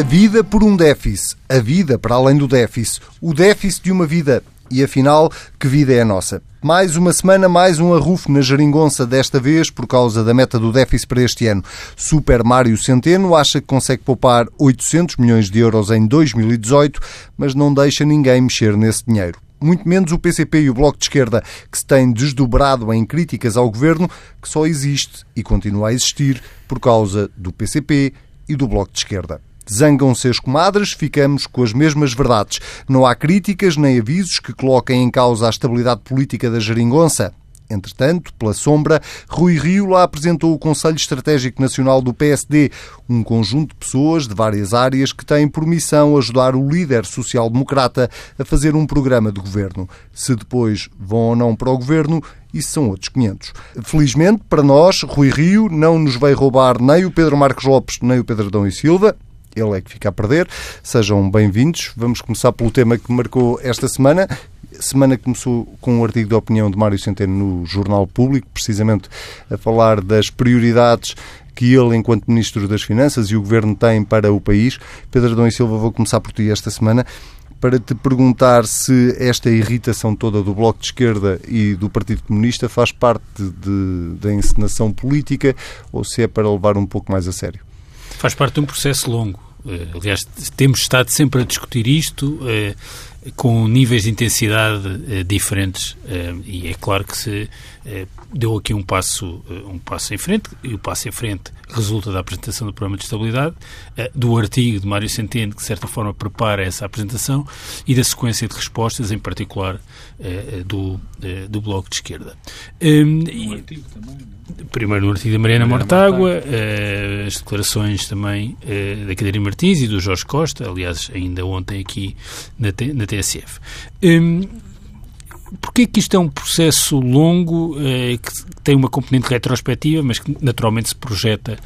A vida por um déficit, a vida para além do déficit, o déficit de uma vida. E afinal, que vida é a nossa? Mais uma semana, mais um arrufo na geringonça, desta vez por causa da meta do déficit para este ano. Super Mário Centeno acha que consegue poupar 800 milhões de euros em 2018, mas não deixa ninguém mexer nesse dinheiro muito menos o PCP e o Bloco de Esquerda, que se têm desdobrado em críticas ao governo, que só existe e continua a existir por causa do PCP e do Bloco de Esquerda. Zangam-se as comadres, ficamos com as mesmas verdades. Não há críticas nem avisos que coloquem em causa a estabilidade política da geringonça. Entretanto, pela sombra, Rui Rio lá apresentou o Conselho Estratégico Nacional do PSD, um conjunto de pessoas de várias áreas que têm por missão ajudar o líder social-democrata a fazer um programa de governo. Se depois vão ou não para o governo, isso são outros 500. Felizmente, para nós, Rui Rio não nos veio roubar nem o Pedro Marcos Lopes, nem o Pedro Adão e Silva, ele é que fica a perder. Sejam bem-vindos. Vamos começar pelo tema que marcou esta semana. Semana começou com um artigo de opinião de Mário Centeno no Jornal Público, precisamente a falar das prioridades que ele, enquanto Ministro das Finanças e o Governo têm para o país. Pedro Adão e Silva, vou começar por ti esta semana para te perguntar se esta irritação toda do Bloco de Esquerda e do Partido Comunista faz parte de, da encenação política ou se é para levar um pouco mais a sério. Faz parte de um processo longo. Eh, aliás, temos estado sempre a discutir isto eh, com níveis de intensidade eh, diferentes e é claro que se deu aqui um passo, um passo em frente e o passo em frente resulta da apresentação do Programa de Estabilidade, do artigo de Mário Centeno, que de certa forma prepara essa apresentação, e da sequência de respostas, em particular do, do Bloco de Esquerda. Um artigo também, não? Primeiro no artigo da Mariana, Mariana Mortágua, uh, as declarações também uh, da Catarina Martins e do Jorge Costa, aliás, ainda ontem aqui na, na TSF. Um, Porquê que isto é um processo longo, uh, que tem uma componente retrospectiva, mas que naturalmente se projeta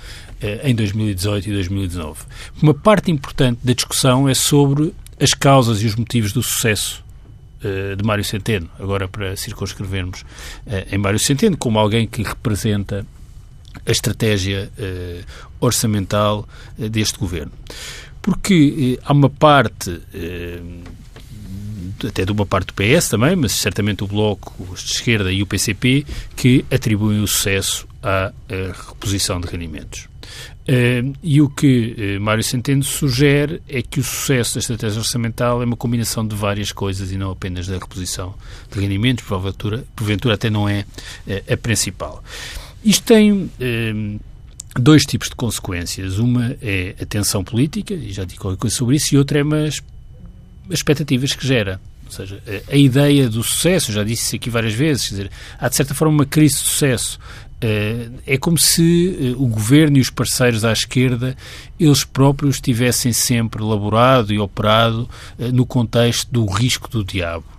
em 2018 e 2019? Uma parte importante da discussão é sobre as causas e os motivos do sucesso eh, de Mário Centeno, agora para circunscrevermos eh, em Mário Centeno, como alguém que representa a estratégia eh, orçamental deste governo. Porque há uma parte até de uma parte do PS também, mas certamente o Bloco, os de esquerda e o PCP, que atribuem o sucesso à reposição de rendimentos. E o que uh, Mário Centeno sugere é que o sucesso da estratégia orçamental é uma combinação de várias coisas e não apenas da reposição de rendimentos, porventura, porventura até não é uh, a principal. Isto tem dois tipos de consequências. Uma é a tensão política, e já digo qualquer coisa sobre isso, e outra é as expectativas que gera. Ou seja, a, ideia do sucesso, já disse isso aqui várias vezes, quer dizer, há de certa forma uma crise de sucesso eh, é como se eh, o governo e os parceiros à esquerda, eles próprios tivessem sempre elaborado e operado eh, no contexto do risco do diabo.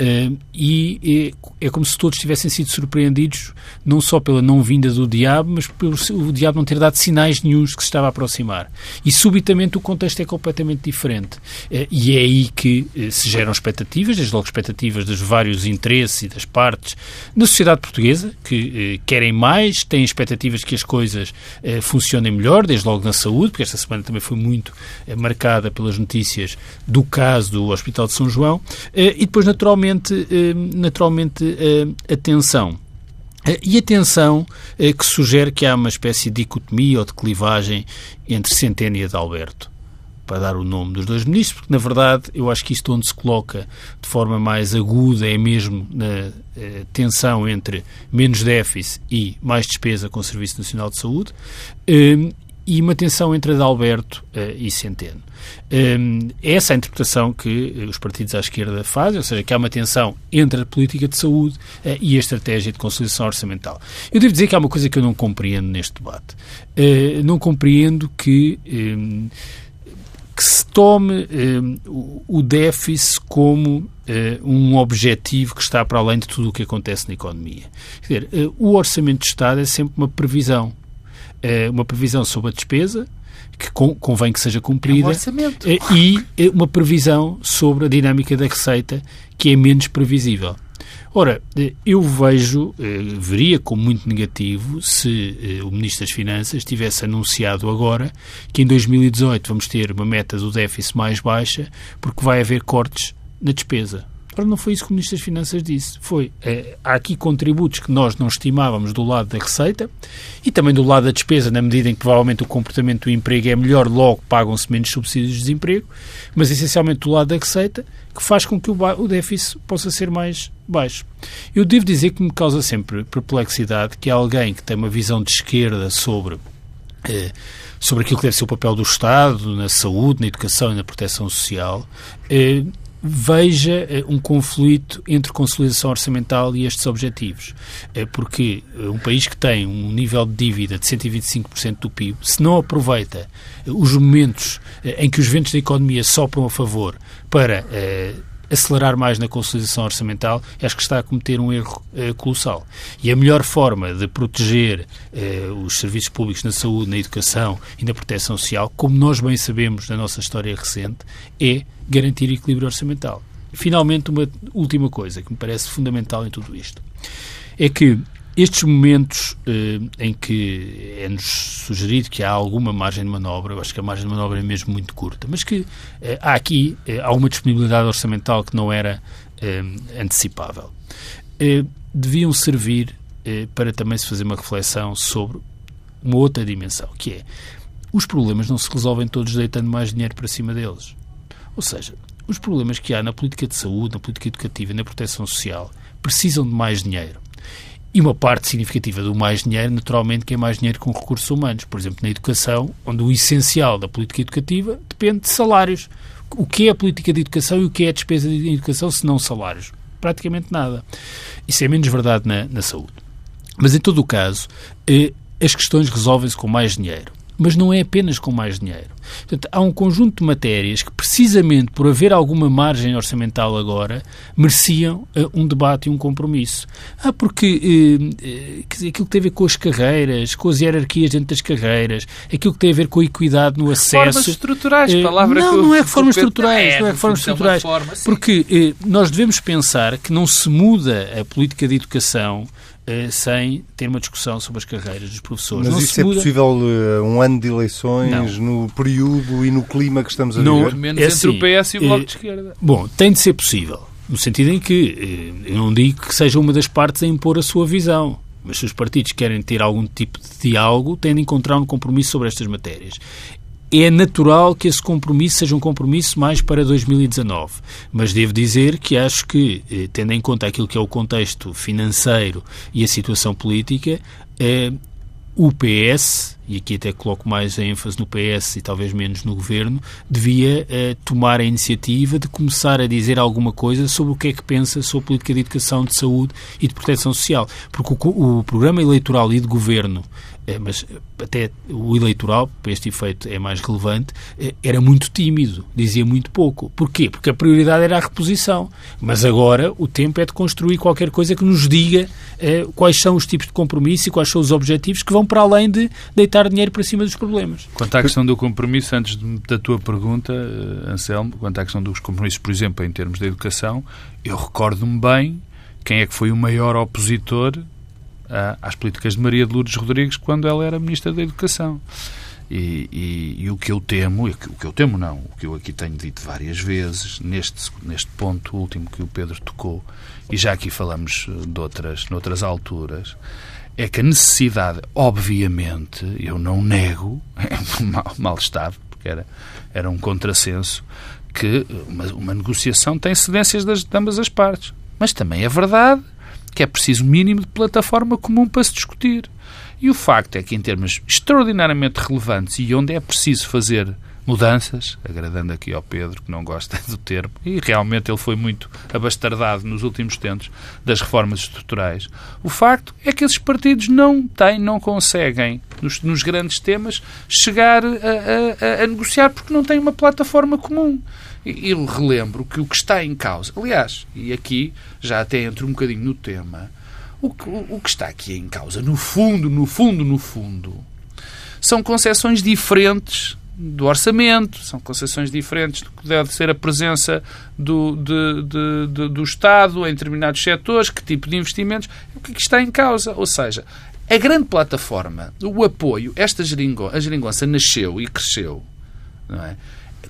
Uh, e é, é, como se todos tivessem sido surpreendidos, não só pela não vinda do diabo, mas pelo o diabo não ter dado sinais nenhums que se estava a aproximar. E subitamente o contexto é completamente diferente. Uh, e é aí que uh, se geram expectativas, desde logo expectativas dos vários interesses e das partes na sociedade portuguesa, que querem mais, têm expectativas que as coisas funcionem melhor, desde logo na saúde, porque esta semana também foi muito marcada pelas notícias do caso do Hospital de São João, e depois, naturalmente, naturalmente, eh, naturalmente eh, atenção. Eh, e atenção que sugere que há uma espécie de dicotomia ou de clivagem entre Centeno e Adalberto, para dar o nome dos dois ministros, porque, na verdade, eu acho que isto onde se coloca de forma mais aguda é mesmo na tensão entre menos déficit e mais despesa com o Serviço Nacional de Saúde, e uma tensão entre Adalberto e Centeno. Um, é essa a interpretação que eh, os partidos à esquerda fazem, ou seja, que há uma tensão entre a política de saúde uh, e a estratégia de consolidação orçamental. Eu devo dizer que há uma coisa que eu não compreendo neste debate. Uh, não compreendo que. Um, que se tome um, o déficit como uh, um objetivo que está para além de tudo o que acontece na economia. Quer dizer, uh, o orçamento de Estado é sempre uma previsão. Uh, uma previsão sobre a despesa, que convém que seja cumprida, é um e uma previsão sobre a dinâmica da receita que é menos previsível. Ora, eh, eu vejo, eh, veria como muito negativo se eh, o Ministro das Finanças tivesse anunciado agora que em 2018 vamos ter uma meta do déficit mais baixa porque vai haver cortes na despesa. Ora, não foi isso que o Ministro das Finanças disse. Foi, é, há aqui contributos que nós não estimávamos do lado da receita e também do lado da despesa, na medida em que provavelmente o comportamento do emprego é melhor, logo pagam-se menos subsídios de desemprego, mas essencialmente do lado da receita, que faz com que o, o déficit possa ser mais baixo. Eu devo dizer que me causa sempre perplexidade que alguém que tem uma visão de esquerda sobre... Eh, sobre aquilo que deve ser o papel do Estado na saúde, na educação e na proteção social, eh, veja eh, um conflito entre consolidação orçamental e estes objetivos. Eh, porque eh, um país que tem um nível de dívida de 125% do PIB, se não aproveita os momentos em que os ventos da economia sopram a favor para acelerar mais na consolidação orçamental, acho que está a cometer um erro eh, colossal. E a melhor forma de proteger eh, os serviços públicos na saúde, na educação e na proteção social, como nós bem sabemos na nossa história recente, é garantir equilíbrio orçamental. Finalmente, uma última coisa que me parece fundamental em tudo isto é que estes momentos eh, em que é-nos sugerido que há alguma margem de manobra, eu acho que a margem de manobra é mesmo muito curta, mas que eh, há aqui eh, disponibilidade orçamental que não era eh, antecipável. Eh, deviam servir eh, para também se fazer uma reflexão sobre uma outra dimensão, que é os problemas não se resolvem todos deitando mais dinheiro para cima deles. Ou seja, os problemas que há na política de saúde, na política educativa e na proteção social precisam de mais dinheiro. E uma parte significativa do mais dinheiro, naturalmente, que é mais dinheiro com recursos humanos. Por exemplo, na educação, onde o essencial da política educativa depende de salários. O que é a política de educação e o que é a despesa de educação se não salários? Praticamente nada. Isso é menos verdade na, na saúde. Mas, em todo o caso, eh, as questões resolvem-se com mais dinheiro. Mas não é apenas com mais dinheiro. Portanto, há um conjunto de matérias que, precisamente por haver alguma margem orçamental agora, mereciam uh, um debate e um compromisso. Ah, porque uh, uh, aquilo que tem a ver com as carreiras, com as hierarquias dentro das carreiras, aquilo que tem a ver com a equidade no acesso. Reformas estruturais, palavra Não, que não é reformas estruturais, é, não é reformas estruturais. Forma, porque nós devemos pensar que não se muda a política de educação sem ter uma discussão sobre as carreiras dos professores. Mas não isso é muda... possível uh, um ano de eleições, não. no período e no clima que estamos a não, viver? Menos é entre assim, o PS e o Bloco uh, de Esquerda. Bom, tem de ser possível, no sentido em que eu não digo que seja uma das partes a impor a sua visão. Mas se os partidos querem ter algum tipo de diálogo, têm de encontrar um compromisso sobre estas matérias é natural que esse compromisso seja um compromisso mais para 2019. Mas devo dizer que acho que, eh, tendo em conta aquilo que é o contexto financeiro e a situação política, eh, o PS, e aqui até coloco mais a ênfase no PS e talvez menos no Governo, devia eh, tomar a iniciativa de começar a dizer alguma coisa sobre o que é que pensa sobre a política de educação, de saúde e de proteção social. Porque o, o programa eleitoral e de Governo mas até o eleitoral, para este efeito é mais relevante, é, era muito tímido, dizia muito pouco. Porquê? Porque a prioridade era a reposição. Mas agora o tempo é de construir qualquer coisa que nos diga é, quais são os tipos de compromisso e quais são os objetivos que vão para além de deitar dinheiro para cima dos problemas. Quanto à questão do compromisso, antes da tua pergunta, eh, Anselmo, quanto à questão dos compromissos, por exemplo, em termos de educação, eu recordo-me bem quem é que foi o maior opositor às políticas de Maria de Lourdes Rodrigues quando ela era Ministra da Educação. E, e, e, o que eu temo, o que eu temo não, o que eu aqui tenho dito várias vezes, neste, neste ponto último que o Pedro tocou, e já aqui falamos eh, de outras, noutras alturas, é que a necessidade, obviamente, eu não nego, mal, mal estava, porque era, era um contrassenso, que uma, uma negociação tem cedências das, de ambas as partes. Mas também é verdade que é preciso mínimo de plataforma comum para se discutir. E o facto é que, em termos extraordinariamente relevantes e onde é preciso fazer mudanças, agradando aqui ao Pedro, que não gosta do termo, e realmente ele foi muito abastardado nos últimos tempos das reformas estruturais, o facto é que esses partidos não têm, não conseguem, nos, nos grandes temas, chegar a, a, a negociar porque não têm uma plataforma comum. E relembro que o que está em causa, aliás, e aqui já até entro um bocadinho no tema, o que, o que está aqui em causa, no fundo, no fundo, no fundo, são concepções diferentes do orçamento, são concepções diferentes do que deve ser a presença do, de, de, de, do Estado em determinados setores, que tipo de investimentos, o que, é que está em causa. Ou seja, a grande plataforma, o apoio, esta geringo, a geringonça nasceu e cresceu é?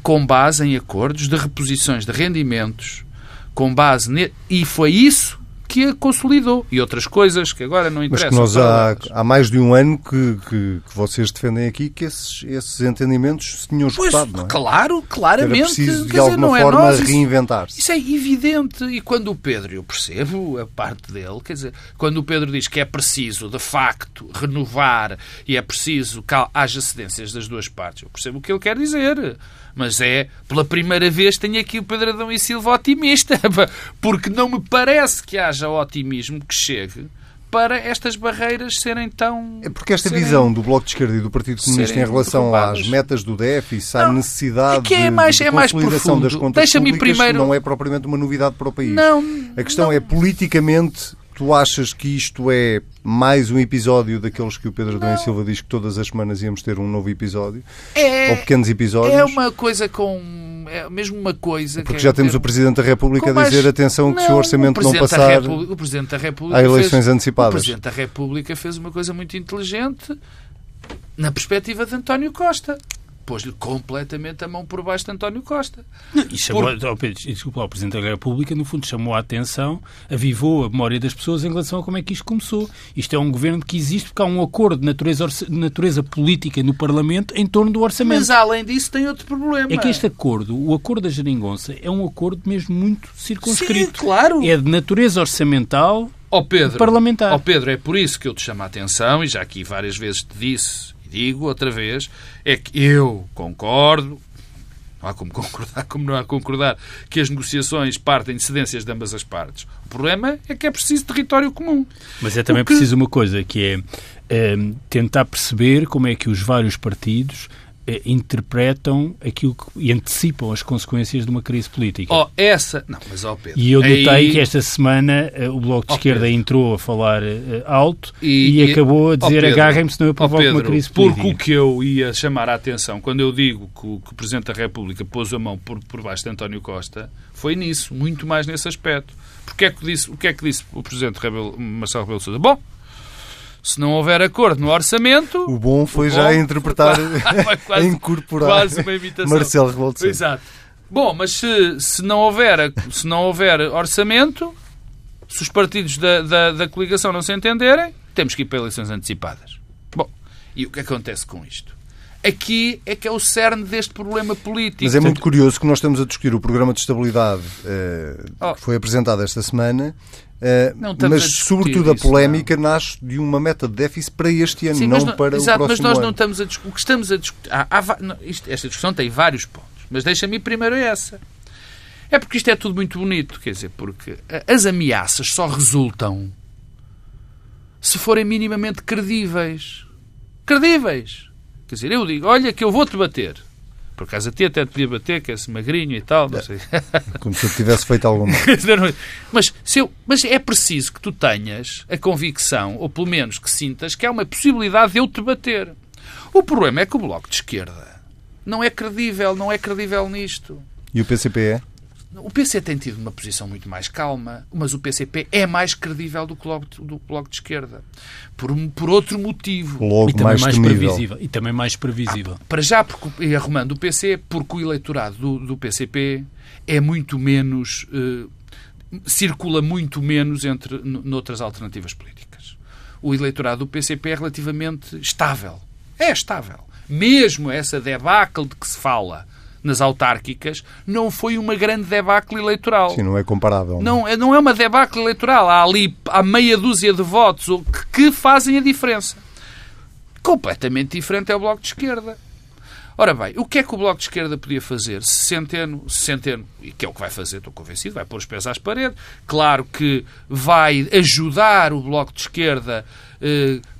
Com base em acordos de reposições de rendimentos, com base ne... e foi isso que a consolidou. E outras coisas que agora não interessam. Mas que nós há, há mais de um ano que, que, que, vocês defendem aqui que esses, esses entendimentos se tinham escutado, pois, não é? Claro, claramente. Era preciso, de alguma dizer, forma, é reinventar-se. Isso, isso é evidente. E quando o Pedro, eu percebo a parte dele, quer dizer, quando o Pedro diz que é preciso, de facto, renovar e é preciso que haja cedências das duas partes, eu percebo o que ele quer dizer mas é, pela primeira vez, tenho aqui o Pedro Adão e Silva otimista, porque não me parece que haja otimismo que chegue para estas barreiras serem tão. É porque esta serem, visão do Bloco de Esquerda e do Partido Comunista em relação às metas do déficit, à necessidade é que é mais, de, de é mais consolidação das contas públicas, primeiro... não é propriamente uma novidade para o país. Não, a questão não... é politicamente Tu achas que isto é mais um episódio daqueles que o Pedro Adão Silva diz que todas as semanas íamos ter um novo episódio? É, ou pequenos episódios? É uma coisa com. É mesmo uma coisa. Porque já é, temos o Presidente da República a dizer atenção não, que se o orçamento o não passar. O Presidente da República. Há eleições fez, antecipadas. O Presidente da República fez uma coisa muito inteligente na perspectiva de António Costa pôs-lhe completamente a mão por baixo de António Costa. e chamou, por... oh, Pedro, desculpa, o Presidente da República, no fundo, chamou a atenção, avivou a memória das pessoas em relação a como é que isto começou. Isto é um governo que existe porque há um acordo de natureza, natureza política no Parlamento em torno do orçamento. Mas, além disso, tem outro problema. É que este acordo, o acordo da Geringonça, é um acordo mesmo muito circunscrito. Sim, claro. É de natureza orçamental oh Pedro, parlamentar. Ó oh Pedro, é por isso que eu te chamo a atenção, e já aqui várias vezes te disse digo outra vez, é que eu concordo, não há como concordar, como não há concordar, que as negociações partem de cedências de ambas as partes. O problema é que é preciso território comum. Mas é também que... preciso uma coisa, que é, é tentar perceber como é que os vários partidos interpretam aquilo que, e antecipam as consequências de uma crise política. Oh, essa... Não, mas ó oh Pedro... E eu notei aí... que esta semana uh, o Bloco de oh, Esquerda Pedro. entrou a falar uh, alto e, e, acabou a dizer oh, agarrem-me senão eu provoco Pedro, uma crise política. Porque o que eu ia chamar a atenção quando eu digo que o, que o Presidente da República pôs a mão por, por baixo de António Costa foi nisso, muito mais nesse aspecto. Porque é que disse, o que é que disse o Presidente Rebelo, Marcelo Rebelo Sousa? Bom, se não houver acordo no orçamento. O bom foi o bom, já interpretar, quase, incorporar quase uma imitação. Marcelo Rebelo Exato. Bom, mas se, se, não houver, se não houver orçamento, se os partidos da, da, da coligação não se entenderem, temos que ir para eleições antecipadas. Bom, e o que acontece com isto? Aqui é que é o cerne deste problema político. Mas é muito curioso que nós estamos a discutir o programa de estabilidade eh, oh. que foi apresentado esta semana Uh, mas, sobretudo, a polémica não. nasce de uma meta de déficit para este ano, Sim, não, não, para exato, o próximo mas nós ano. não estamos a discutir. O que estamos a discutir. Há, há, não, isto, esta discussão tem vários pontos, mas deixa-me primeiro essa. É porque isto é tudo muito bonito, quer dizer, porque as ameaças só resultam se forem minimamente credíveis. Credíveis. Quer dizer, eu digo, olha que eu vou-te bater. Por acaso a ti até te podia bater, que és magrinho e tal, não sei. Como se eu tivesse feito alguma. mas, se eu, mas é preciso que tu tenhas a convicção, ou pelo menos que sintas, que há uma possibilidade de eu te bater. O problema é que o Bloco de Esquerda não é credível, não é credível nisto. E o PCP é? O PC tem tido uma posição muito mais calma, mas o PCP é mais credível do que o do Bloco de Esquerda. Por, por outro motivo. Logo e também mais, mais previsível. E também mais previsível. Ah, para já, porque, e arrumando o PC, porque o eleitorado do, do PCP é muito menos. Eh, circula muito menos entre noutras alternativas políticas. O eleitorado do PCP é relativamente estável. É estável. Mesmo essa debacle de que se fala nas autárquicas, não foi uma grande debacle eleitoral. Sim, não é comparável. Não, é, não é uma debacle eleitoral. Há ali há meia dúzia de votos que, que fazem a diferença. Completamente diferente é o Bloco de Esquerda. Ora bem, o que é que o Bloco de Esquerda podia fazer? Se Centeno, se Centeno, que é o que vai fazer, estou convencido, vai pôr os pés às paredes. Claro que vai ajudar o Bloco de Esquerda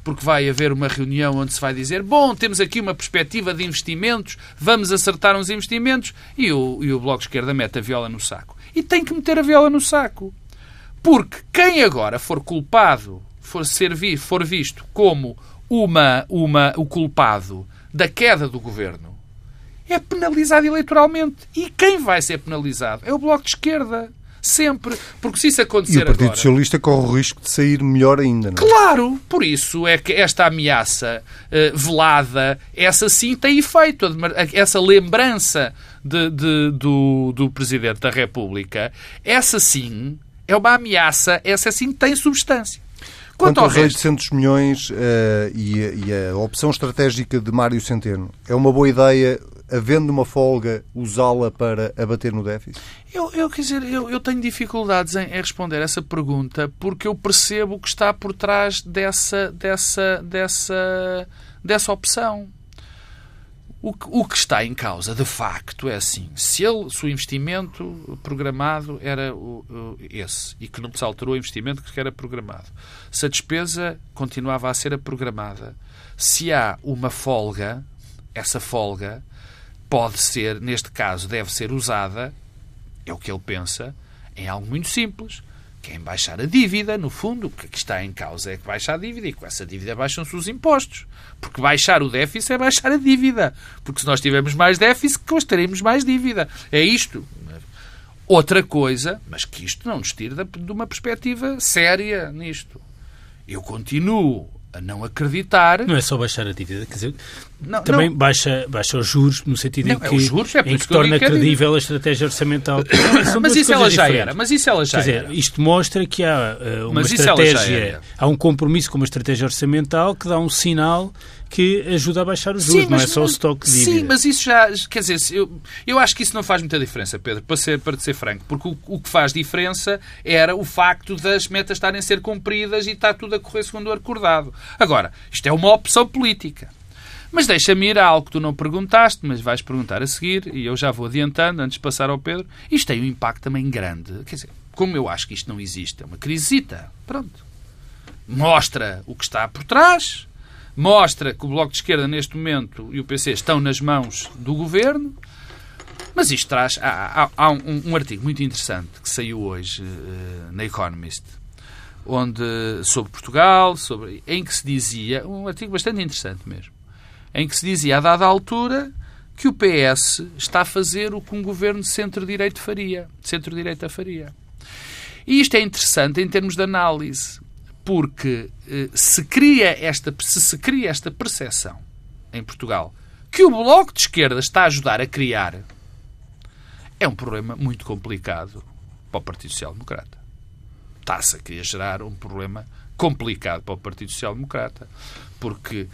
porque vai haver uma reunião onde se vai dizer bom, temos aqui uma perspectiva de investimentos, vamos acertar uns investimentos, e o, e o Bloco de Esquerda mete a viola no saco. E tem que meter a viola no saco. Porque quem agora for culpado, for, servir, for visto como uma, uma, o culpado da queda do governo é penalizado eleitoralmente. E quem vai ser penalizado é o Bloco de Esquerda. Sempre. Porque se isso acontecer E o Partido agora... Socialista corre o risco de sair melhor ainda, não é? Claro, por isso é que esta ameaça eh, velada, essa sim tem efeito. Essa lembrança de, de- do, do Presidente da República, essa sim é uma ameaça, essa sim tem substância. Quanto Quanto ao aos resto, 800 milhões eh, e, e a opção estratégica de Mário Centeno, é uma boa ideia, havendo uma folga, usá-la para abater no déficit? eu, eu, quer dizer, eu, eu tenho dificuldades em, responder essa pergunta porque eu percebo o que está por trás dessa, dessa, dessa, dessa opção. O que, o que está em causa, de facto, é assim. Se, ele, se o investimento programado era o, o- esse e que não se alterou o investimento que era programado, se a despesa continuava a ser a programada, se há uma folga, essa folga pode ser, neste caso, deve ser usada, é o que ele pensa, em algo muito simples, que é em baixar a dívida, no fundo. O que aqui está em causa é que baixa a dívida e com essa dívida baixam-se os impostos. Porque baixar o déficit é baixar a dívida. Porque se nós tivermos mais déficit, depois teremos mais dívida. É isto. Outra coisa, mas que isto não nos tira da- de uma perspectiva séria nisto. Eu continuo a não acreditar. Não é só baixar a dívida, quer dizer, Não, também não. Baixa, baixa os juros, no sentido Não, em é que, os juros, é em que que torna é credível a estratégia orçamental. Mas isso ela já diferentes. era. Mas isso ela já Quer dizer, era. isto mostra que há uh, uma Mas estratégia, há um compromisso com uma estratégia orçamental que dá um sinal que ajuda a baixar os juros, não é só o estoque de dívida. Sim, mas isso já. Quer dizer, eu, eu acho que isso não faz muita diferença, Pedro, para ser, para ser franco. Porque o, o que faz diferença era o facto das metas estarem a ser cumpridas e está tudo a correr segundo o acordado. Agora, isto é uma opção política. Mas deixa-me ir a algo que tu não perguntaste, mas vais perguntar a seguir, e eu já vou adiantando antes de passar ao Pedro. Isto tem um impacto também grande. Quer dizer, como eu acho que isto não existe, é uma crisita. Pronto. Mostra o que está por trás, mostra que o Bloco de Esquerda, neste momento, e o PC estão nas mãos do governo. Mas isto traz. Há, há- há um, um artigo muito interessante que saiu hoje eh, na Economist, onde, sobre Portugal, sobre, em que se dizia. Um artigo bastante interessante mesmo. Em que se dizia, a dada altura, que o PS está a fazer o que um governo de centro-direito faria. Centro-direita faria. E isto é interessante em termos de análise, porque eh, se, cria esta, se se cria esta percepção em Portugal que o Bloco de Esquerda está a ajudar a criar, é um problema muito complicado para o Partido Social Democrata. Está-se a gerar um problema complicado para o Partido Social Democrata, porque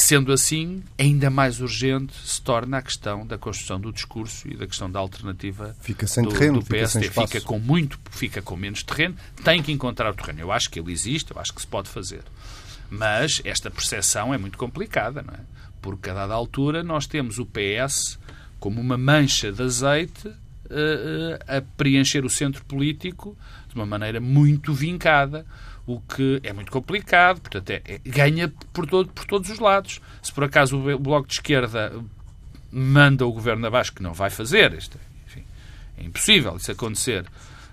Sendo assim, ainda mais urgente se torna a questão da construção do discurso e da questão da alternativa Fica sem do, terreno, do fica sem PSD. espaço. Fica com muito, fica com menos terreno, tem que encontrar o terreno. Eu acho que ele existe, eu acho que se pode fazer. Mas esta percepção é muito complicada, não é? Porque a dada altura nós temos o PS como uma mancha de azeite eh, eh, a preencher o centro político de uma maneira muito vincada, o que é muito complicado, portanto, é- é- ganha por, todo, por todos os lados. Se por acaso o Bloco de Esquerda manda o governo abaixo, que não vai fazer, isto, é, enfim, é impossível isso acontecer,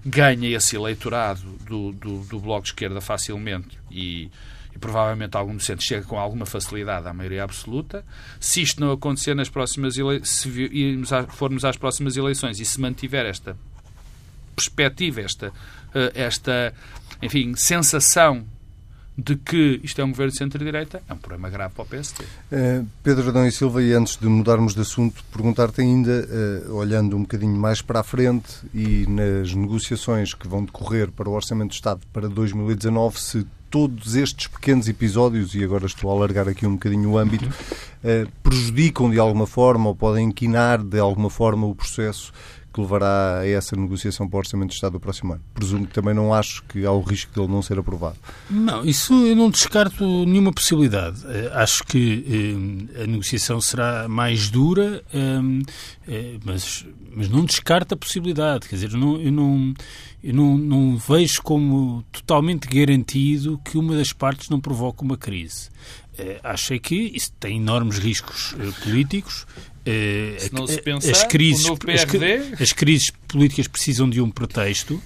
ganha esse eleitorado do, do, do Bloco de Esquerda facilmente e, e provavelmente algum docente chega com alguma facilidade à maioria absoluta. Se isto não acontecer nas próximas eleições, se formos às próximas eleições e se mantiver esta perspectiva, esta, eh, esta enfim, sensação de que isto é um governo de centro-direita, é um problema grave para o PSD. Eh, Pedro Adão e Silva, e antes de mudarmos de assunto, perguntar-te ainda, eh, olhando um bocadinho mais para a frente e nas negociações que vão decorrer para o Orçamento de Estado para 2019, se todos estes pequenos episódios, e agora estou a alargar aqui um bocadinho o âmbito, eh, prejudicam de alguma forma ou podem inquinar de alguma forma o processo que levará a essa negociação para o Orçamento de Estado do próximo ano. Presumo que também não acho que há o risco de ele não ser aprovado. Não, isso eu não descarto nenhuma possibilidade. Eh, Acho que eh, a negociação será mais dura, eh, eh, mas, mas não descarto a possibilidade. Quer dizer, eu não, eu não, eu não, não vejo como totalmente garantido que uma das partes não provoque uma crise. Eh, Acho é que isso tem enormes riscos eh, políticos. Eh, Se não se pensar, as crises, o novo as PRD? as crises políticas precisam de um pretexto.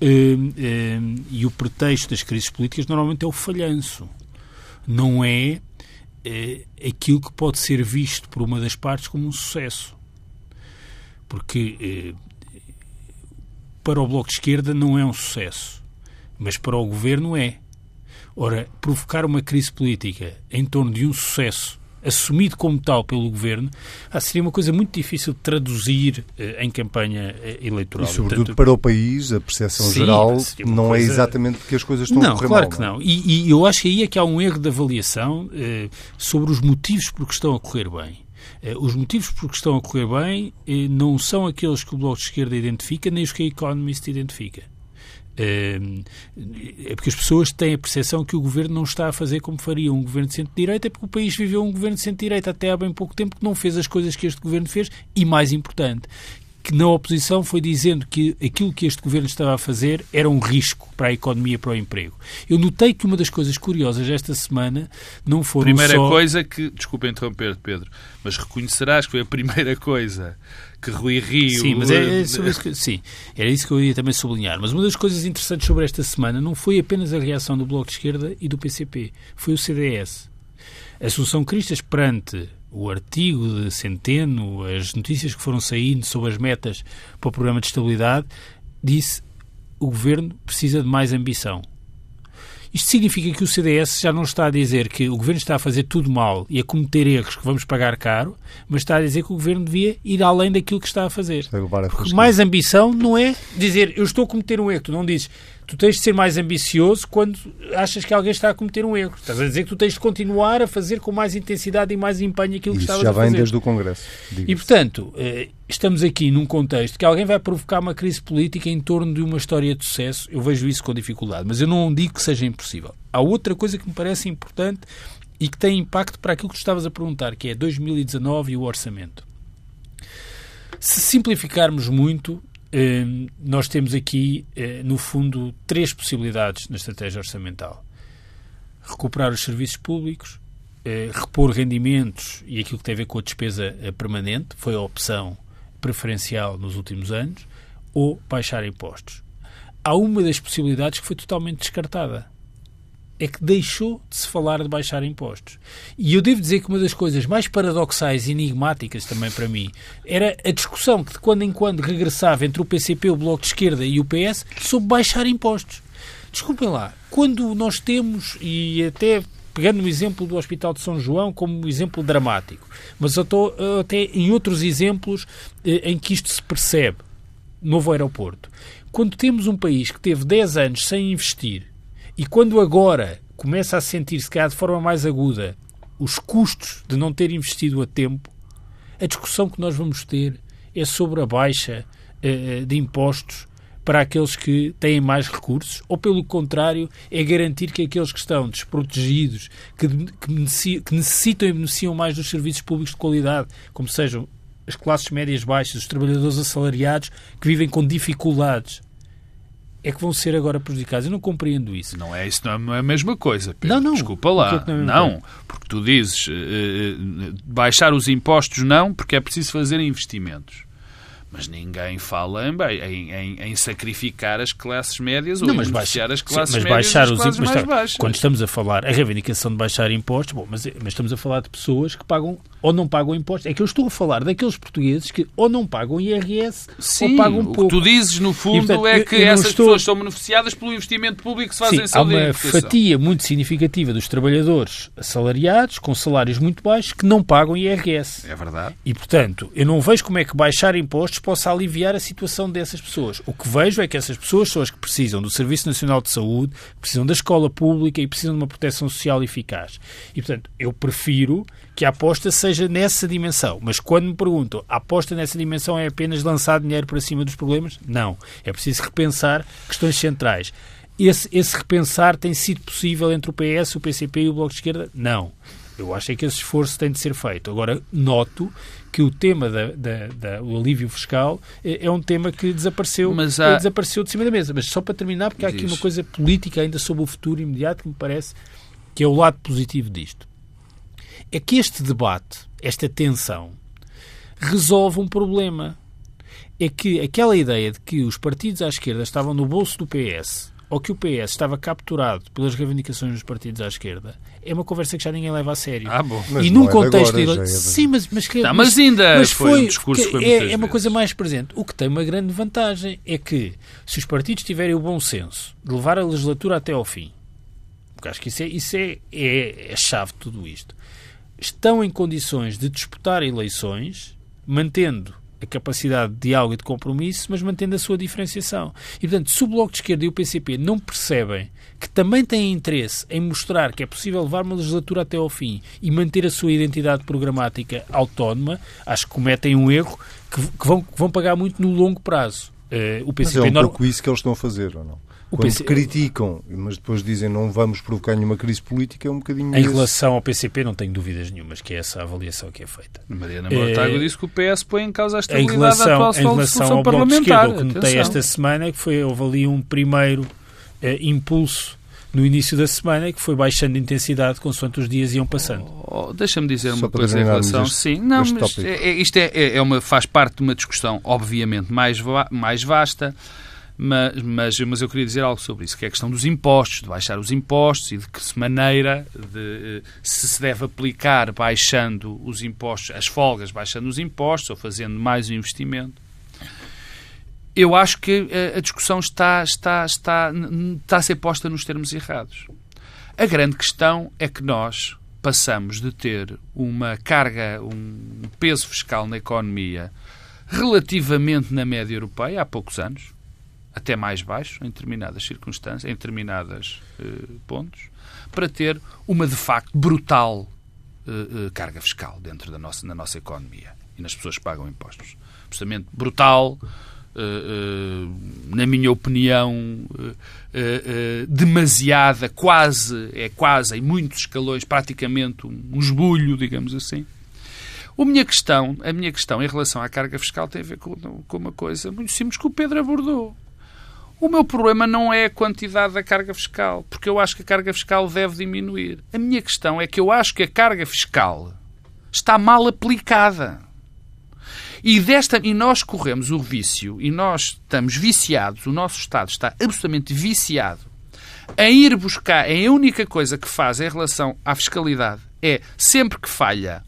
Hum, hum, e o pretexto das crises políticas normalmente é o falhanço. Não é eh, aquilo que pode ser visto por uma das partes como um sucesso. Porque para o Bloco de Esquerda não é um sucesso, mas para o Governo é. Ora, provocar uma crise política em torno de um sucesso assumido como tal pelo governo, ah, seria uma coisa muito difícil de traduzir eh, em campanha eh, eleitoral. E, sobretudo, Portanto, para o país, a percepção sim, geral não é coisa... é exatamente que as coisas estão não, a correr claro mal. que não. E, e, eu acho que aí é que há um erro de avaliação eh, sobre os motivos por que estão a correr bem. Eh, os motivos por que estão a correr bem eh, não são aqueles que o Bloco de Esquerda identifica, nem os que a Economist identifica. É porque as pessoas têm a percepção que o governo não está a fazer como faria um governo de centro-direita, porque o país viveu um governo de centro-direita até há bem pouco tempo que não fez as coisas que este governo fez e, mais importante, que na oposição foi dizendo que aquilo que este governo estava a fazer era um risco para a economia e para o emprego. Eu notei que uma das coisas curiosas esta semana não foram primeira só... coisa que, desculpa interromper, Pedro, mas reconhecerás que foi a primeira coisa que Rui Rio... Sim, mas é, é isso que, sim, era isso que eu ia também sublinhar. Mas uma das coisas interessantes sobre esta semana não foi apenas a reação do Bloco de Esquerda e do PCP, foi o CDS. A Assunção Cristas perante o artigo de Centeno, as notícias que foram saindo sobre as metas para o programa de estabilidade, disse o governo precisa de mais ambição. Isto significa que o CDS já não está a dizer que o governo está a fazer tudo mal e a cometer erros que vamos pagar caro, mas está a dizer que o governo devia ir além daquilo que está a fazer. Porque mais ambição não é dizer eu estou a cometer um erro. Tu não dizes tu tens de ser mais ambicioso quando achas que alguém está a cometer um erro. Estás a dizer que tu tens de continuar a fazer com mais intensidade e mais empenho aquilo Isso que estavas a fazer. já vem desde o Congresso. E, portanto, eh, estamos aqui num contexto que alguém vai provocar uma crise política em torno de uma história de sucesso. Eu vejo isso com dificuldade, mas eu não digo que seja impossível. Há outra coisa que me parece importante e que tem impacto para aquilo que tu estavas a perguntar, que é 2019 e o orçamento. Se simplificarmos muito, nós temos aqui, eh, no fundo, três possibilidades na estratégia orçamental: recuperar os serviços públicos, eh, repor rendimentos e aquilo que tem a ver com a despesa eh, permanente, foi a opção preferencial nos últimos anos, ou baixar impostos. Há uma das possibilidades que foi totalmente descartada é que deixou de se falar de baixar impostos. E eu devo dizer que uma das coisas mais paradoxais e enigmáticas também para mim era a discussão que de quando em quando regressava entre o PCP, o Bloco de Esquerda e o PS sobre baixar impostos. Desculpem lá, quando nós temos, e até pegando no exemplo do Hospital de São João como um exemplo dramático, mas eu estou até em outros exemplos eh, em que isto se percebe, novo aeroporto. Quando temos um país que teve 10 anos sem investir e quando agora começa a sentir-se, cá de forma mais aguda, os custos de não ter investido a tempo, a discussão que nós vamos ter é sobre a baixa uh, de impostos para aqueles que têm mais recursos, ou pelo contrário, é garantir que aqueles que estão desprotegidos, que, que, que necessitam e beneficiam mais dos serviços públicos de qualidade, como sejam as classes médias baixas, os trabalhadores assalariados que vivem com dificuldades, é que vão ser agora prejudicados. Eu não compreendo isso. Não é isso, não é a mesma coisa. Pedro. Não, não. Desculpa lá. Não, é não, porque tu dizes uh, baixar os impostos não, porque é preciso fazer investimentos mas ninguém fala em, em, em, em, sacrificar as classes médias ou não, mas beneficiar as classes sim, mas médias baixar os classes mais baixas. Quando estamos a falar a reivindicação de baixar impostos, bom, mas, mas estamos a falar de pessoas que pagam ou não pagam impostos. É que eu estou a falar daqueles portugueses que ou não pagam IRS sim, ou pagam pouco. O que tu dizes, no fundo, e, portanto, é que essas estou... pessoas são beneficiadas pelo investimento público que se faz sim, em saúde há uma fatia muito significativa dos trabalhadores assalariados, com salários muito baixos, que não pagam IRS. É verdade. E, portanto, eu não vejo como é que baixar impostos possa aliviar a situação dessas pessoas. O que vejo é que essas pessoas são as que precisam do Serviço Nacional de Saúde, precisam da escola pública e precisam de uma proteção social eficaz. E, portanto, eu prefiro que a aposta seja nessa dimensão. Mas quando me perguntam, a aposta nessa dimensão é apenas lançar dinheiro para cima dos problemas? Não. É preciso repensar questões centrais. Esse, esse repensar tem sido possível entre o PS, o PCP e o Bloco de Esquerda? Não. Eu acho é que esse esforço tem de ser feito. Agora, noto que o tema da, da, da o alívio fiscal é, é, um tema que desapareceu, mas há... desapareceu de cima da mesa. Mas só para terminar, porque há aqui uma coisa política ainda sobre o futuro imediato que me parece que é o lado positivo disto é que este debate, esta tensão, resolve um problema. É que aquela ideia de que os partidos à esquerda estavam no bolso do PS ou que o PS estava capturado pelas reivindicações dos partidos à esquerda, é uma conversa que já ninguém leva a sério. Ah, bom. Mas e não num é contexto de agora, de... é Sim, mas, mas, que- Tá, mas ainda mas foi um discurso que foi é, é uma coisa mais presente. O que tem uma grande vantagem é que, se os partidos tiverem o bom senso de levar a legislatura até ao fim, porque acho que isso é, isso é, é a chave de tudo isto, estão em condições de disputar eleições, mantendo a capacidade de diálogo e de compromisso, mas mantendo a sua diferenciação. E, portanto, se o Bloco de Esquerda e o PCP não percebem que também têm interesse em mostrar que é possível levar uma legislatura até ao fim e manter a sua identidade programática autónoma, acho que cometem um erro que, que vão, que vão pagar muito no longo prazo. Eh, o Mas PCP é um norma- pouco isso que eles estão a fazer, ou não? O Quando PC criticam, mas depois dizem não vamos provocar nenhuma crise política, é um bocadinho Em esse- relação ao PCP, não tenho dúvidas nenhumas que é essa a avaliação que é feita. Mariana Mortágua Eh, disse que o PS põe em causa a Em estabilidade da relação, atual em relação ao Bloco de. Esquerda, o que notei esta semana é que foi, houve ali um primeiro eh, impulso no início da semana que foi baixando de intensidade consoante os dias iam passando. Oh, Deixa-me dizer Só uma coisa em relação. este- Sim, não, mas é- é- isto é, é- é uma, faz parte de uma discussão, obviamente, mais, va- mais vasta, mas, mas, mas eu queria dizer algo sobre isso, que é a questão dos impostos, de baixar os impostos e de que maneira de, eh, se se deve aplicar baixando os impostos, as folgas baixando os impostos ou fazendo mais o investimento. Eu acho que eh, a, discussão está, está, está, está a ser posta nos termos errados. A grande questão é que nós passamos de ter uma carga, um peso fiscal na economia relativamente na média europeia há poucos anos, até mais baixo em determinadas circunstâncias, em determinados pontos, para ter uma de facto brutal eh, eh, carga fiscal dentro da nossa, na nossa economia e nas pessoas que pagam impostos. Absolutamente brutal, eh, eh, na minha opinião, eh, eh, eh, demasiada, quase, é quase, em muitos escalões, praticamente um, um esbulho, digamos assim. A minha, questão, a minha questão em relação à carga fiscal tem a ver com, com uma coisa muito simples que o Pedro abordou. O meu problema não é a quantidade da carga fiscal, porque eu acho que a carga fiscal deve diminuir. A minha questão é que eu acho que a carga fiscal está mal aplicada. E, desta, e nós corremos o vício, e nós estamos viciados, o nosso Estado está absolutamente viciado em ir buscar, a única coisa que faz em relação à fiscalidade é sempre que falha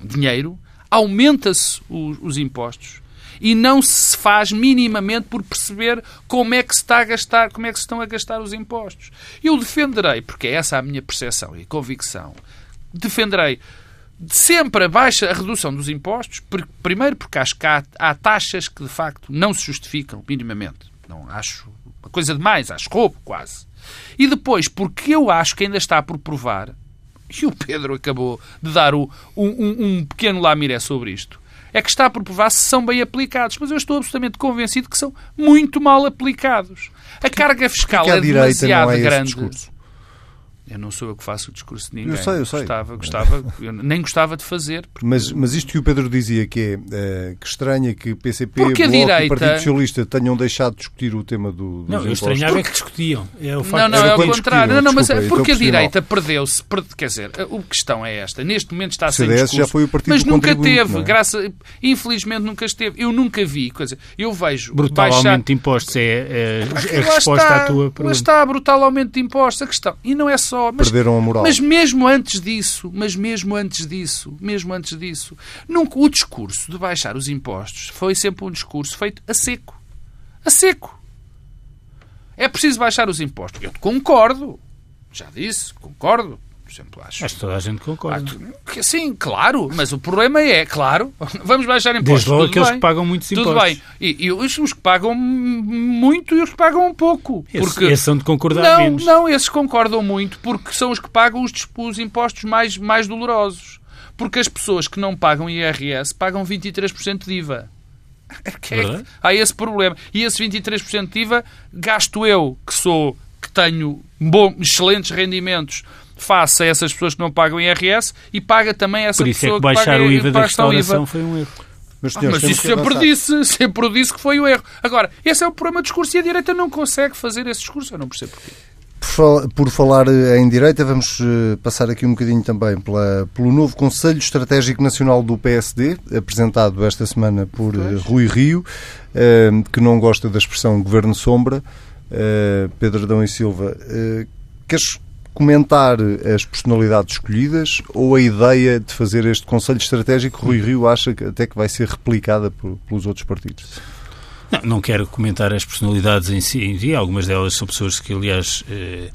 dinheiro, aumenta-se os, os impostos e não se faz minimamente por perceber como é que se está a gastar, como é que se estão a gastar os impostos. Eu defenderei, porque é essa a minha percepção e convicção, defenderei sempre a baixa a redução dos impostos, primeiro porque acho que há, há taxas que de facto não se justificam minimamente. Não acho uma coisa demais, acho roubo quase. E depois porque eu acho que ainda está por provar, e o Pedro acabou de dar o- um, um- um pequeno lamiré sobre isto, é que está por provar se são bem aplicados. Mas eu estou absolutamente convencido que são muito mal aplicados. A carga fiscal que é demasiado é grande. discurso? Eu não sou eu que faço o discurso de ninguém. Eu sei, eu sei. Gostava, gostava, eu nem gostava de fazer. porque- Mas, mas isto que o Pedro dizia que é eh, que estranha que PCP, Porque a Bloco e direita- Partido Socialista tenham deixado de discutir o tema do, dos Não, eu impostos. estranhava é que discutiam. É o facto Não, não, é ao quando contrário. Não, não, mas desculpa, é então porque a mal. direita perdeu-se. per- Quer dizer, a questão é esta. Neste momento está O sem CDS discurso. já foi o partido mas nunca teve. é? Graça, infelizmente nunca esteve. Eu nunca vi. Coisa, eu vejo Brutal baixar... aumento de impostos é, é, é a resposta está, à tua pergunta. está brutal aumento de impostos. A questão. E não é só. Mas, Perderam a moral. mas mesmo antes disso, mas mesmo antes disso, mesmo antes disso, nunca o discurso de baixar os impostos foi sempre um discurso feito a seco. A seco. É preciso baixar os impostos. Eu concordo. Já disse, concordo. Exemplo, acho. Que toda a gente Ah, concorda. que Sim, claro, mas o problema é, claro, vamos baixar impostos. Desde logo tudo aqueles bem, que pagam muitos Tudo impostos. bem. E, e os, os que pagam muito e os que pagam pouco. Esse- porque esses são de concordar não, menos. não, esses concordam muito porque são os que pagam os, os impostos mais, mais dolorosos. Porque as pessoas que não pagam IRS pagam 23% de IVA. É há esse problema. E esse 23% de IVA gasto eu, que sou, que tenho bom, excelentes rendimentos face a essas pessoas que não pagam IRS e paga também essa Por isso é pessoa que baixar paga, o IVA da restauração foi um erro. Mas, Ah, mas isso que sempre avançar. disse, sempre disse que foi o erro. Agora, esse é o problema do discurso e a direita não consegue fazer esse discurso. Eu não percebo porquê. Por, fal- por falar eh, em direita, vamos eh, passar aqui um bocadinho também pela- pelo novo Conselho Estratégico Nacional do PSD, apresentado esta semana por eh, Rui Rio, que não gosta da expressão Governo Sombra, Uh, Pedro Adão e Silva, uh, queres comentar as personalidades escolhidas ou a ideia de fazer este Conselho Estratégico, Rui Rio acha que até que vai ser replicada por, pelos outros partidos? Não, não quero comentar as personalidades em si, em si. algumas delas são pessoas que, aliás, eh,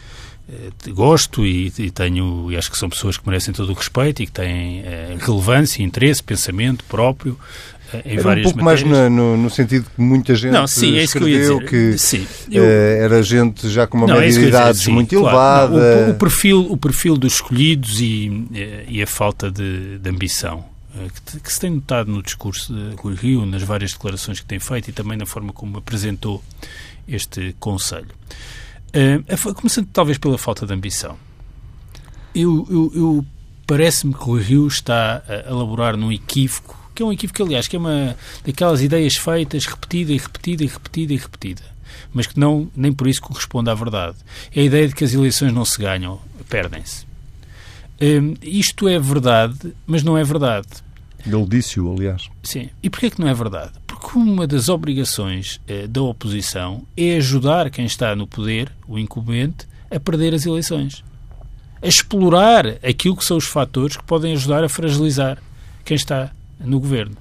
eh, gosto e, e, tenho e acho que são pessoas que merecem todo o respeito e que têm eh, relevância, interesse, pensamento próprio em era várias um pouco matérias. mais no, no, sentido que muita gente não, sim, é escreveu que, que, sim, eu... era gente já com uma não, é média de idades sim, muito claro. elevada. Não, o, o, perfil, o perfil dos escolhidos e, e a falta de, de ambição que, que, se tem notado no discurso de Rui Rio, nas várias declarações que tem feito e também na forma como apresentou este Conselho. Uh, começando talvez pela falta de ambição. Eu, eu, eu parece-me que o Rio está a elaborar num equívoco, que é um equívoco, aliás, que é uma daquelas ideias feitas, repetida e repetida e repetida e repetida, mas que não, nem por isso corresponde à verdade. É a ideia de que as eleições não se ganham, perdem-se. Um, isto é verdade, mas não é verdade. Ele disse-o, aliás. Sim. E porquê que não é verdade? Porque uma das obrigações eh, da oposição é ajudar quem está no poder, o incumbente, a perder as eleições. A explorar aquilo que são os fatores que podem ajudar a fragilizar quem está no governo.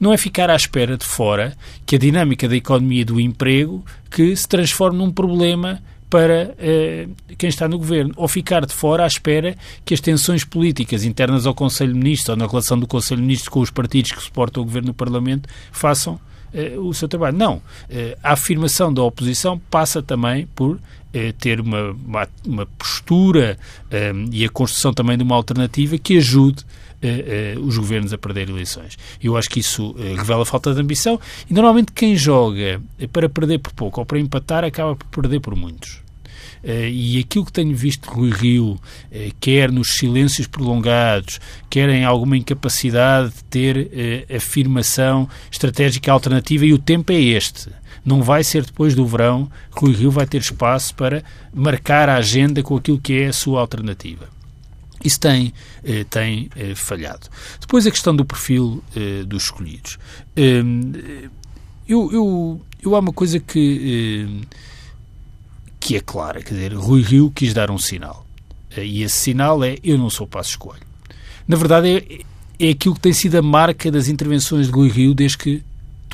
Não é ficar à espera de fora que a dinâmica da economia do emprego que se transforme num problema para eh, quem está no governo, ou ficar de fora à espera que as tensões políticas internas ao Conselho de Ministros ou na relação do Conselho de Ministros com os partidos que suportam o governo no Parlamento façam eh, o seu trabalho. Não. Eh, a afirmação da oposição passa também por ter uma, uma, uma postura e a construção também de uma alternativa que ajude os governos a perder eleições. Eu acho que isso uh, revela falta de ambição e normalmente quem joga para perder por pouco ou para empatar acaba por perder por muitos. e aquilo que tenho visto Rui Rio, quer nos silêncios prolongados, quer em alguma incapacidade de ter afirmação estratégica alternativa, e o tempo é este. Não vai ser depois do verão que Rui Rio vai ter espaço para marcar a agenda com aquilo que é a sua alternativa. Isso tem, eh, tem eh, falhado. Depois a questão do perfil eh, dos escolhidos. Ehm, eu, eu, eu há uma coisa que, que é clara, quer dizer, Rui Rio quis dar um sinal. E esse sinal é eu não sou passo escolho. Na verdade, é, é aquilo que tem sido a marca das intervenções de Rui Rio desde que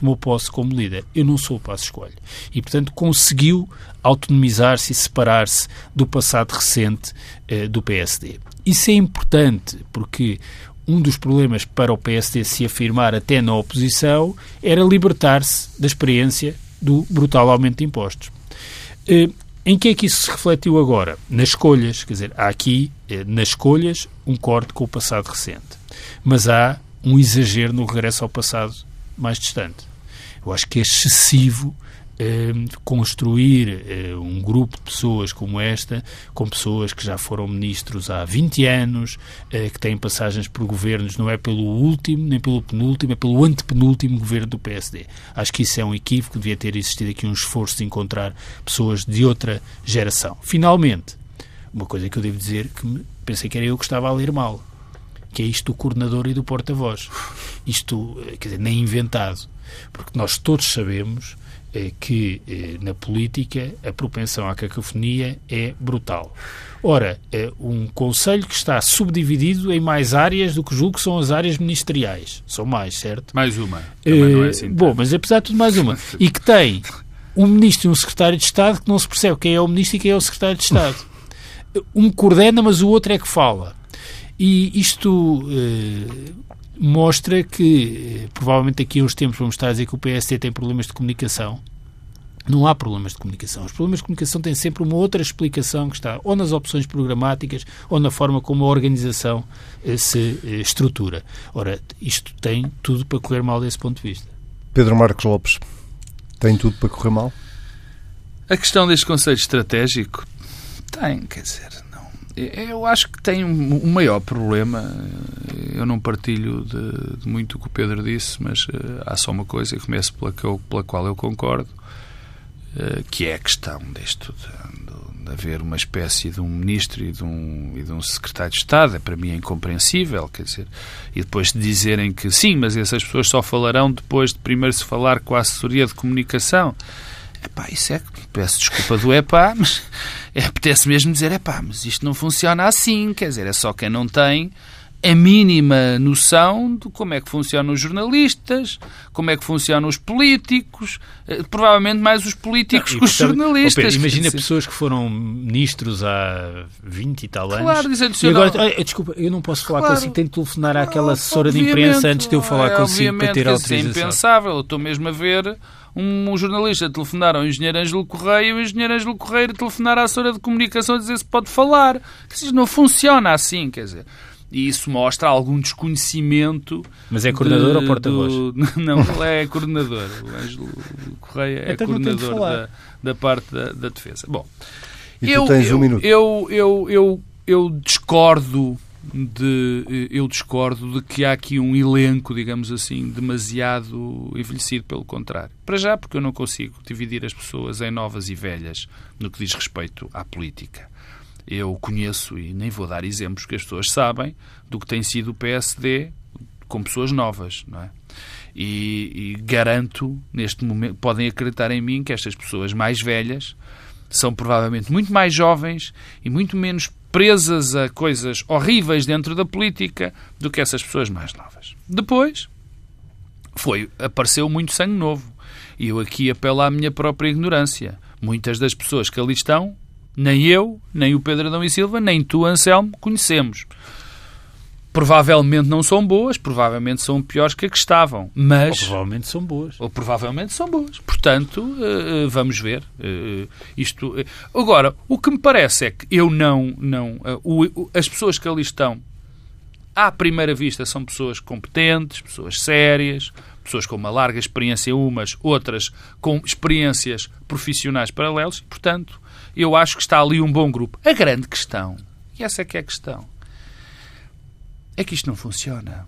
tomou posse como líder. Eu não sou o passo escolho. E, portanto, conseguiu autonomizar-se e separar-se do passado recente eh, do PSD. Isso é importante porque um dos problemas para o PSD se afirmar até na oposição era libertar-se da experiência do brutal aumento de impostos. Eh, em que é que isso se refletiu agora? Nas escolhas. Quer dizer, há aqui, eh, nas escolhas, um corte com o passado recente. Mas há um exagero no regresso ao passado mais distante. Eu acho que é excessivo construir eh, um grupo de pessoas como esta, com pessoas que já foram ministros há 20 anos, eh, que têm passagens por governos, não é pelo último, nem pelo penúltimo, é pelo antepenúltimo governo do PSD. Acho que isso é um equívoco, devia ter existido aqui um esforço de encontrar pessoas de outra geração. Finalmente, uma coisa que eu devo dizer que pensei que era eu que estava a ler mal, que é isto do coordenador e do porta-voz. Isto, quer dizer, nem inventado. Porque nós todos sabemos é que eh, na política a propensão à cacofonia é brutal. Ora, é um Conselho que está subdividido em mais áreas do que julgo que são as áreas ministeriais. São mais, certo? Mais uma. Também não é assim. Bom, mas apesar de tudo, mais uma. E que tem um ministro e um secretário de Estado que não se percebe quem é o ministro e quem é o secretário de Estado. Um coordena, mas o outro é que fala. E isto eh, mostra que, eh, provavelmente daqui a uns tempos vamos estar a dizer que o PSD tem problemas de comunicação. Não há problemas de comunicação. Os problemas de comunicação têm sempre uma outra explicação que está ou nas opções programáticas ou na forma como a organização eh, se eh, estrutura. Ora, isto tem tudo para correr mal desse ponto de vista. Pedro Marcos Lopes, tem tudo para correr mal? A questão deste conceito estratégico tem, quer dizer, eu acho que tem um, um maior problema. Eu não partilho de, de, muito o que o Pedro disse, mas uh, há só uma coisa, e começo pela, que eu, pela qual eu concordo, uh, que é a questão deste de, de, haver uma espécie de um ministro e de um, e de um secretário de Estado. É, para mim é incompreensível, quer dizer, e depois de dizerem que sim, mas essas pessoas só falarão depois de primeiro se falar com a assessoria de comunicação. Epá, isso é que peço desculpa do epá, mas apetece mesmo dizer epá, mas isto não funciona assim, quer dizer, é só quem não tem a mínima noção de como é que funcionam os jornalistas, como é que funcionam os políticos, eh, provavelmente mais os políticos que os jornalistas. Oh, Pedro, imagina pessoas que foram ministros há 20 e tal anos. Claro, e agora, ah, desculpa, eu não posso falar claro, consigo, tenho de telefonar àquela assessora de imprensa antes de eu falar é, consigo para ter autorização. Isso é impensável, eu estou mesmo a ver um jornalista telefonar ao engenheiro Ângelo Correia e o engenheiro Ângelo Correia telefonar à assessora de comunicação a dizer se pode falar. Quer dizer, não funciona assim, quer dizer e isso mostra algum desconhecimento. Mas é coordenador de, ou porta-voz? Não, ele é coordenador. O Ângelo Correia é então coordenador da, da parte da, da, defesa. Bom, e eu, tens eu, um minuto. Eu, eu, eu, eu discordo de eu discordo de que há aqui um elenco, digamos assim, demasiado envelhecido, pelo contrário. Para já, porque eu não consigo dividir as pessoas em novas e velhas no que diz respeito à política eu conheço, e nem vou dar exemplos que as pessoas sabem, do que tem sido o PSD com pessoas novas, não é? E, e, garanto, neste momento, podem acreditar em mim que estas pessoas mais velhas são provavelmente muito mais jovens e muito menos presas a coisas horríveis dentro da política do que essas pessoas mais novas. Depois, foi, apareceu muito sangue novo. E eu aqui apelo à minha própria ignorância. Muitas das pessoas que ali estão nem eu, nem o Pedro Adão e Silva, nem tu, Anselmo, conhecemos. Provavelmente não são boas, provavelmente são piores que a que estavam, mas... Ou provavelmente são boas. Ou provavelmente são boas. Portanto, uh, vamos ver. Uh, isto... Agora, o que me parece é que eu não... não as pessoas que ali estão, à primeira vista, são pessoas competentes, pessoas sérias, pessoas com uma larga experiência umas, outras com experiências profissionais paralelas, e, portanto, eu acho que está ali um bom grupo. A grande questão, e essa é que é a questão, é que isto não funciona.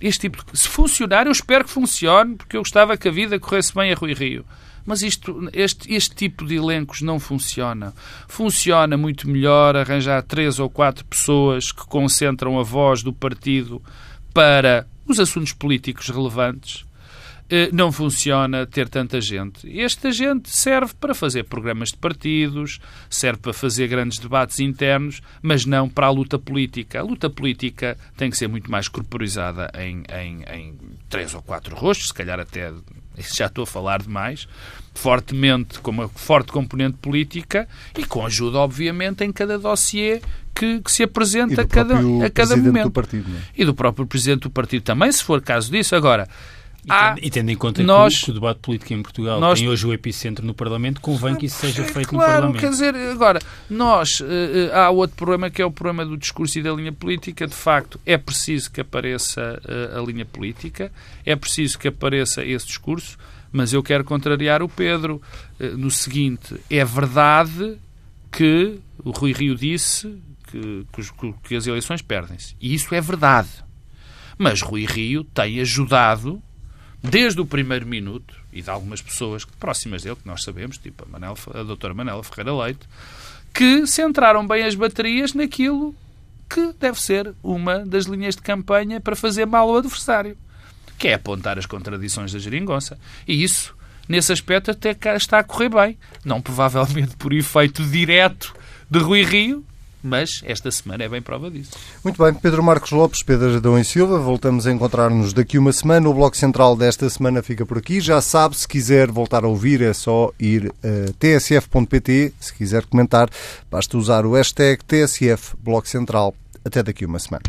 Este tipo de... Se funcionar, eu espero que funcione, porque eu gostava que a vida corresse bem a Rui Rio. Mas isto, este, este tipo de elencos não funciona. Funciona muito melhor arranjar três ou quatro pessoas que concentram a voz do partido para os assuntos políticos relevantes não funciona ter tanta gente. Esta gente serve para fazer programas de partidos, serve para fazer grandes debates internos, mas não para a luta política. A luta política tem que ser muito mais corporizada em, em, em três ou quatro rostos, se calhar até já estou a falar demais, fortemente, com uma forte componente política e com ajuda, obviamente, em cada dossiê que, que, se apresenta a cada, a cada momento. Do partido, é? E do próprio Presidente do Partido também, se for caso disso. Agora, ah, e, tendo, em conta nós, que, o, debate político em Portugal nós, tem hoje o epicentro no Parlamento, convém que isso seja feito claro, no Parlamento. Quer dizer, agora, nós, uh, há outro problema que é o problema do discurso e da linha política. De facto, é preciso que apareça uh, a linha política, é preciso que apareça esse discurso, mas eu quero contrariar o Pedro uh, no seguinte: é verdade que o Rui Rio disse que, que, que as eleições perdem-se. E isso é verdade. Mas Rui Rio tem ajudado desde o primeiro minuto, e de algumas pessoas próximas dele, que nós sabemos, tipo a, Manel, a doutora Manela Ferreira Leite, que centraram bem as baterias naquilo que deve ser uma das linhas de campanha para fazer mal ao adversário, que é apontar as contradições da geringonça. E isso, nesse aspecto, até está a correr bem. Não provavelmente por efeito direto de Rui Rio, mas esta semana é bem prova disso. Muito bem, Pedro Marcos Lopes, Pedro Adão e Silva, voltamos a encontrar-nos daqui uma semana. O Bloco Central desta semana fica por aqui. Já sabe, se quiser voltar a ouvir, é só ir a tsf.pt. Se quiser comentar, basta usar o hashtag TSF Bloco Central. Até daqui uma semana.